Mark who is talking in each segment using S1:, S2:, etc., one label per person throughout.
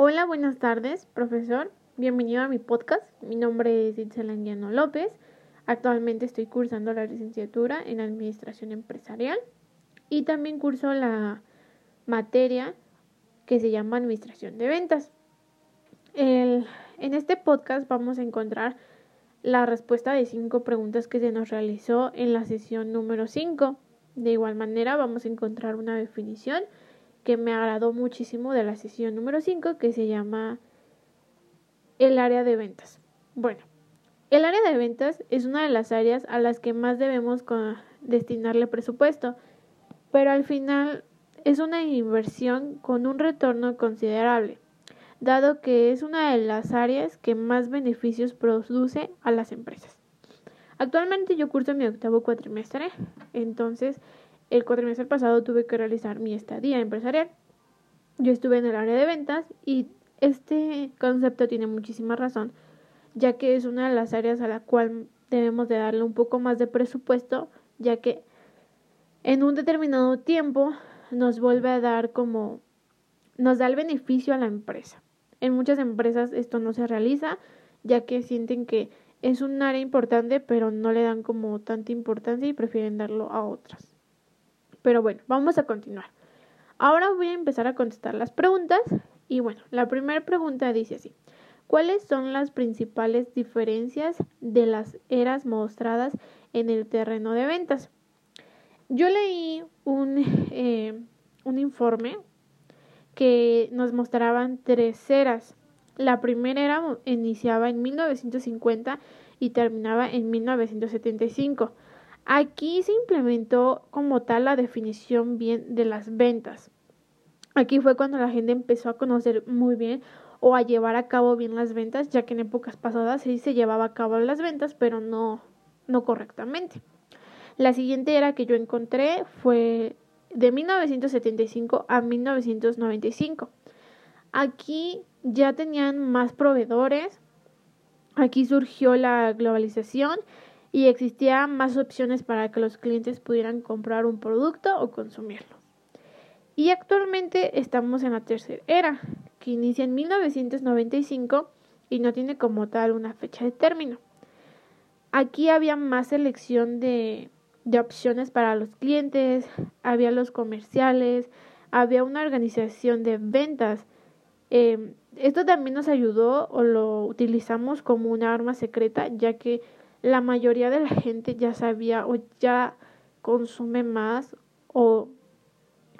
S1: Hola, buenas tardes, profesor. Bienvenido a mi podcast. Mi nombre es Itzel Anguiano López. Actualmente estoy cursando la licenciatura en Administración Empresarial y también curso la materia que se llama Administración de Ventas. en este podcast vamos a encontrar la respuesta de cinco preguntas que se nos realizó en la sesión número 5. De igual manera vamos a encontrar una definición que me agradó muchísimo de la sesión número 5 que se llama el área de ventas. Bueno, el área de ventas es una de las áreas a las que más debemos destinarle presupuesto, pero al final es una inversión con un retorno considerable, dado que es una de las áreas que más beneficios produce a las empresas. Actualmente yo curso mi octavo cuatrimestre, entonces el cuatrimestre pasado tuve que realizar mi estadía empresarial. Yo estuve en el área de ventas y este concepto tiene muchísima razón, ya que es una de las áreas a la cual debemos de darle un poco más de presupuesto, ya que en un determinado tiempo nos vuelve a dar como nos da el beneficio a la empresa. En muchas empresas esto no se realiza, ya que sienten que es un área importante, pero no le dan como tanta importancia y prefieren darlo a otras. Pero bueno, vamos a continuar. Ahora voy a empezar a contestar las preguntas y bueno, la primera pregunta dice así. ¿Cuáles son las principales diferencias de las eras mostradas en el terreno de ventas? Yo leí un, eh, un informe que nos mostraban tres eras. La primera era iniciaba en 1950 y terminaba en 1975. Aquí se implementó como tal la definición bien de las ventas. Aquí fue cuando la gente empezó a conocer muy bien o a llevar a cabo bien las ventas, ya que en épocas pasadas sí se llevaba a cabo las ventas, pero no, no correctamente. La siguiente era que yo encontré fue de 1975 a 1995. Aquí ya tenían más proveedores, aquí surgió la globalización y existía más opciones para que los clientes pudieran comprar un producto o consumirlo. Y actualmente estamos en la tercera era, que inicia en 1995 y no tiene como tal una fecha de término. Aquí había más selección de, de opciones para los clientes, había los comerciales, había una organización de ventas. Eh, esto también nos ayudó o lo utilizamos como una arma secreta, ya que la mayoría de la gente ya sabía o ya consume más o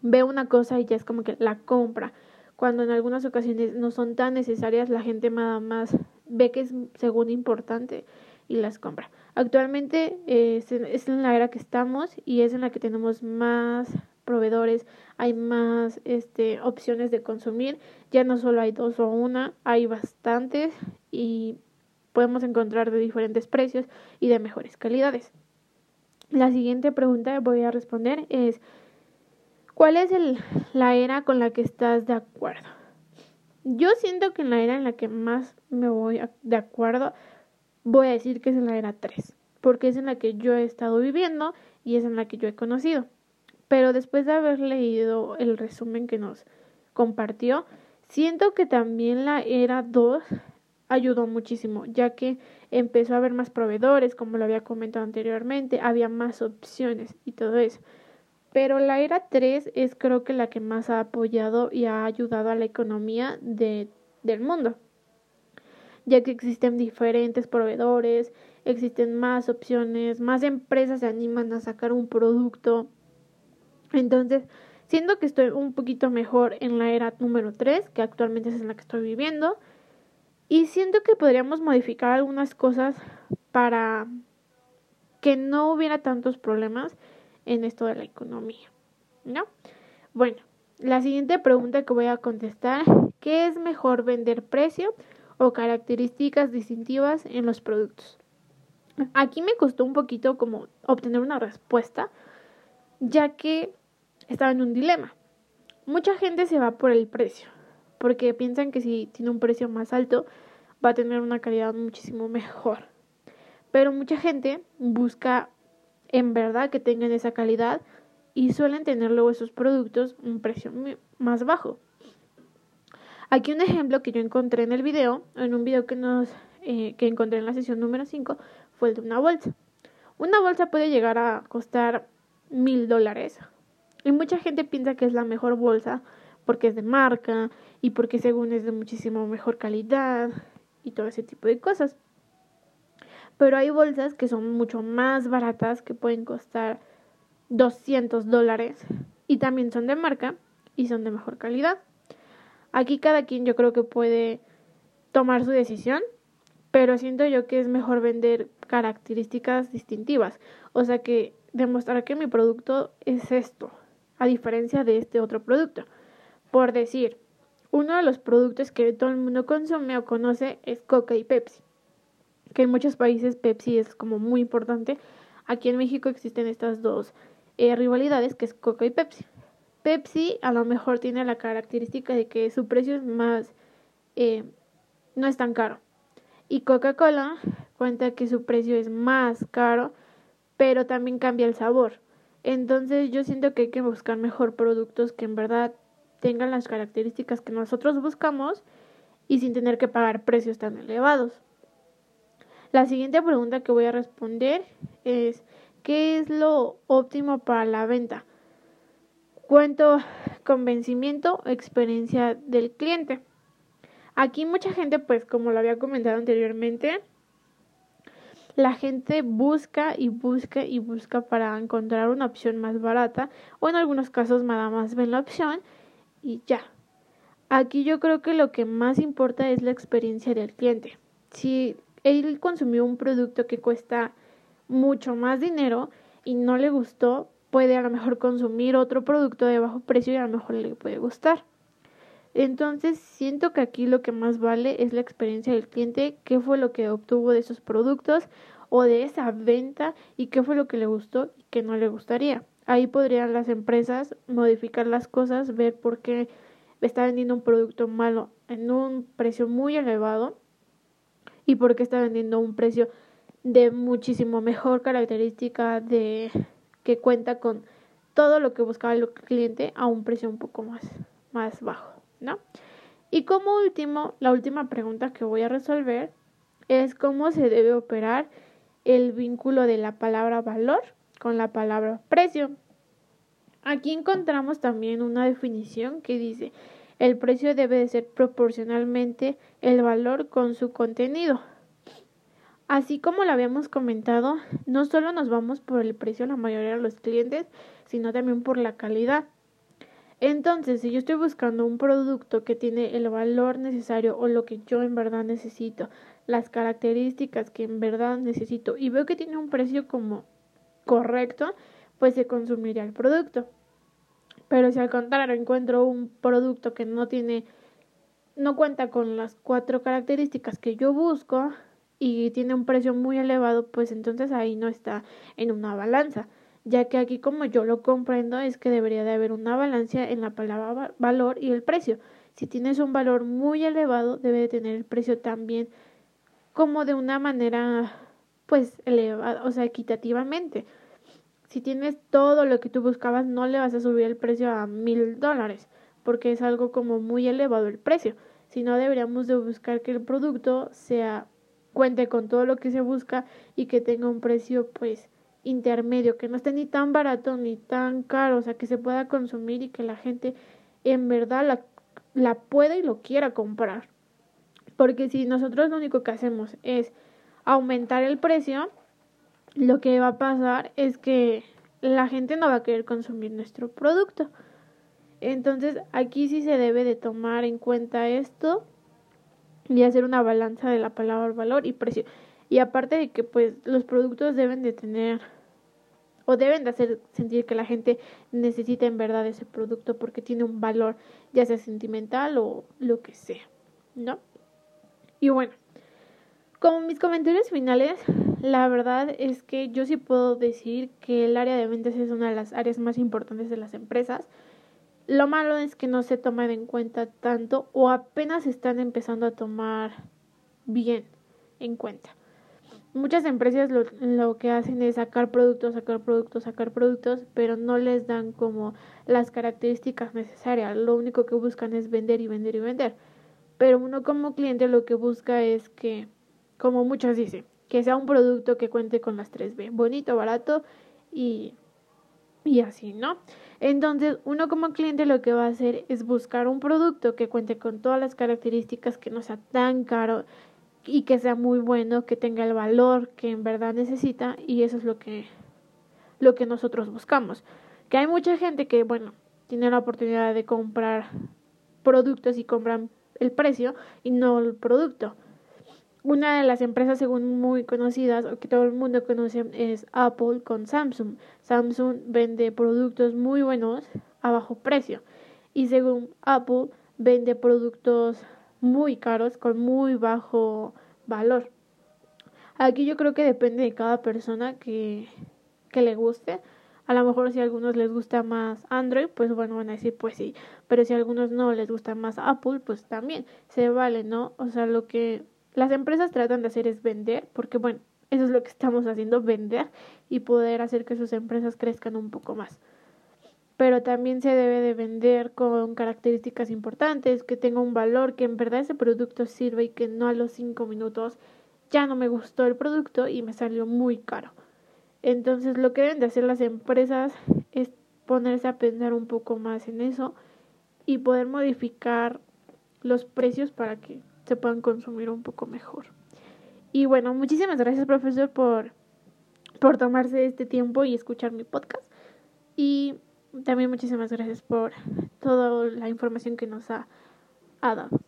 S1: ve una cosa y ya es como que la compra. Cuando en algunas ocasiones no son tan necesarias, la gente nada más ve que es según importante y las compra. Actualmente eh, es en la era que estamos y es en la que tenemos más proveedores, hay más este, opciones de consumir, ya no solo hay dos o una, hay bastantes y podemos encontrar de diferentes precios y de mejores calidades. La siguiente pregunta que voy a responder es ¿Cuál es la era con la que estás de acuerdo? Yo siento que en la era en la que más me voy de acuerdo, voy a decir que es en la era 3, porque es en la que yo he estado viviendo y es en la que yo he conocido. Pero después de haber leído el resumen que nos compartió, siento que también la era 2 ayudó muchísimo, ya que empezó a haber más proveedores, como lo había comentado anteriormente, había más opciones y todo eso. Pero la era 3 es creo que la que más ha apoyado y ha ayudado a la economía de, del mundo, ya que existen diferentes proveedores, existen más opciones, más empresas se animan a sacar un producto. Entonces, siento que estoy un poquito mejor en la era número 3, que actualmente es en la que estoy viviendo, y siento que podríamos modificar algunas cosas para que no hubiera tantos problemas en esto de la economía, ¿no? Bueno, la siguiente pregunta que voy a contestar, ¿qué es mejor vender precio o características distintivas en los productos? Aquí me costó un poquito como obtener una respuesta, ya que estaba en un dilema. Mucha gente se va por el precio, porque piensan que si tiene un precio más alto va a tener una calidad muchísimo mejor. Pero mucha gente busca en verdad que tengan esa calidad y suelen tener luego esos productos un precio más bajo. Aquí un ejemplo que yo encontré en el video, en un video que nos eh, que encontré en la sesión número 5, fue el de una bolsa. Una bolsa puede llegar a costar mil dólares. Y mucha gente piensa que es la mejor bolsa porque es de marca y porque según es de muchísimo mejor calidad y todo ese tipo de cosas. Pero hay bolsas que son mucho más baratas que pueden costar 200 dólares y también son de marca y son de mejor calidad. Aquí cada quien yo creo que puede tomar su decisión, pero siento yo que es mejor vender características distintivas, o sea que demostrar que mi producto es esto, a diferencia de este otro producto. Por decir, uno de los productos que todo el mundo consume o conoce es Coca y Pepsi, que en muchos países Pepsi es como muy importante. Aquí en México existen estas dos eh, rivalidades, que es Coca y Pepsi. Pepsi a lo mejor tiene la característica de que su precio es más, eh, no es tan caro. Y Coca-Cola cuenta que su precio es más caro, pero también cambia el sabor. Entonces yo siento que hay que buscar mejor productos que en verdad tengan las características que nosotros buscamos y sin tener que pagar precios tan elevados. La siguiente pregunta que voy a responder es ¿qué es lo óptimo para la venta? Cuento convencimiento, experiencia del cliente. Aquí mucha gente, pues como lo había comentado anteriormente, la gente busca y busca y busca para encontrar una opción más barata o en algunos casos nada más ven la opción y ya. Aquí yo creo que lo que más importa es la experiencia del cliente. Si él consumió un producto que cuesta mucho más dinero y no le gustó, puede a lo mejor consumir otro producto de bajo precio y a lo mejor le puede gustar. Entonces siento que aquí lo que más vale es la experiencia del cliente, qué fue lo que obtuvo de esos productos o de esa venta y qué fue lo que le gustó y qué no le gustaría. Ahí podrían las empresas modificar las cosas, ver por qué está vendiendo un producto malo en un precio muy elevado y por qué está vendiendo un precio de muchísimo mejor característica de que cuenta con todo lo que buscaba el cliente a un precio un poco más, más bajo, ¿no? Y como último, la última pregunta que voy a resolver es cómo se debe operar el vínculo de la palabra valor con la palabra precio. Aquí encontramos también una definición que dice el precio debe de ser proporcionalmente el valor con su contenido. Así como lo habíamos comentado, no solo nos vamos por el precio la mayoría de los clientes, sino también por la calidad. Entonces, si yo estoy buscando un producto que tiene el valor necesario o lo que yo en verdad necesito, las características que en verdad necesito y veo que tiene un precio como correcto, pues se consumiría el producto. Pero si al contrario encuentro un producto que no tiene, no cuenta con las cuatro características que yo busco, y tiene un precio muy elevado, pues entonces ahí no está en una balanza, ya que aquí como yo lo comprendo es que debería de haber una balanza en la palabra valor y el precio. Si tienes un valor muy elevado, debe de tener el precio también como de una manera pues elevada, o sea, equitativamente. Si tienes todo lo que tú buscabas, no le vas a subir el precio a mil dólares, porque es algo como muy elevado el precio. Si no, deberíamos de buscar que el producto sea cuente con todo lo que se busca y que tenga un precio pues intermedio, que no esté ni tan barato ni tan caro, o sea, que se pueda consumir y que la gente en verdad la, la pueda y lo quiera comprar. Porque si nosotros lo único que hacemos es aumentar el precio, lo que va a pasar es que la gente no va a querer consumir nuestro producto. Entonces aquí sí se debe de tomar en cuenta esto y hacer una balanza de la palabra valor y precio. Y aparte de que pues los productos deben de tener o deben de hacer sentir que la gente necesita en verdad ese producto porque tiene un valor ya sea sentimental o lo que sea, ¿no? Y bueno, como mis comentarios finales, la verdad es que yo sí puedo decir que el área de ventas es una de las áreas más importantes de las empresas lo malo es que no se toman en cuenta tanto o apenas están empezando a tomar bien en cuenta. Muchas empresas lo, lo, que hacen es sacar productos, sacar productos, sacar productos, pero no les dan como las características necesarias. Lo único que buscan es vender y vender y vender. pero uno como cliente lo que busca es que, como muchos dicen, que sea un producto que cuente con las 3B, bonito, barato y, y así, ¿no? Entonces, uno como cliente lo que va a hacer es buscar un producto que cuente con todas las características, que no sea tan caro y que sea muy bueno, que tenga el valor que en verdad necesita y eso es lo que lo que nosotros buscamos. Que hay mucha gente que, bueno, tiene la oportunidad de comprar productos y compran el precio y no el producto. Una de las empresas según muy conocidas o que todo el mundo conoce es Apple con Samsung. Samsung vende productos muy buenos a bajo precio y según Apple vende productos muy caros con muy bajo valor. Aquí yo creo que depende de cada persona que, que le guste. A lo mejor si a algunos les gusta más Android, pues bueno, van a decir pues sí. Pero si a algunos no les gusta más Apple, pues también se vale, ¿no? O sea, lo que las empresas tratan de hacer es vender, porque bueno, eso es lo que estamos haciendo, vender y poder hacer que sus empresas crezcan un poco más. Pero también se debe de vender con características importantes, que tenga un valor, que en verdad ese producto sirva y que no a los cinco minutos ya no me gustó el producto y me salió muy caro. Entonces lo que deben de hacer las empresas es ponerse a pensar un poco más en eso y poder modificar los precios para que se puedan consumir un poco mejor. Y bueno, muchísimas gracias profesor por, por tomarse este tiempo y escuchar mi podcast. Y también muchísimas gracias por toda la información que nos ha, ha dado.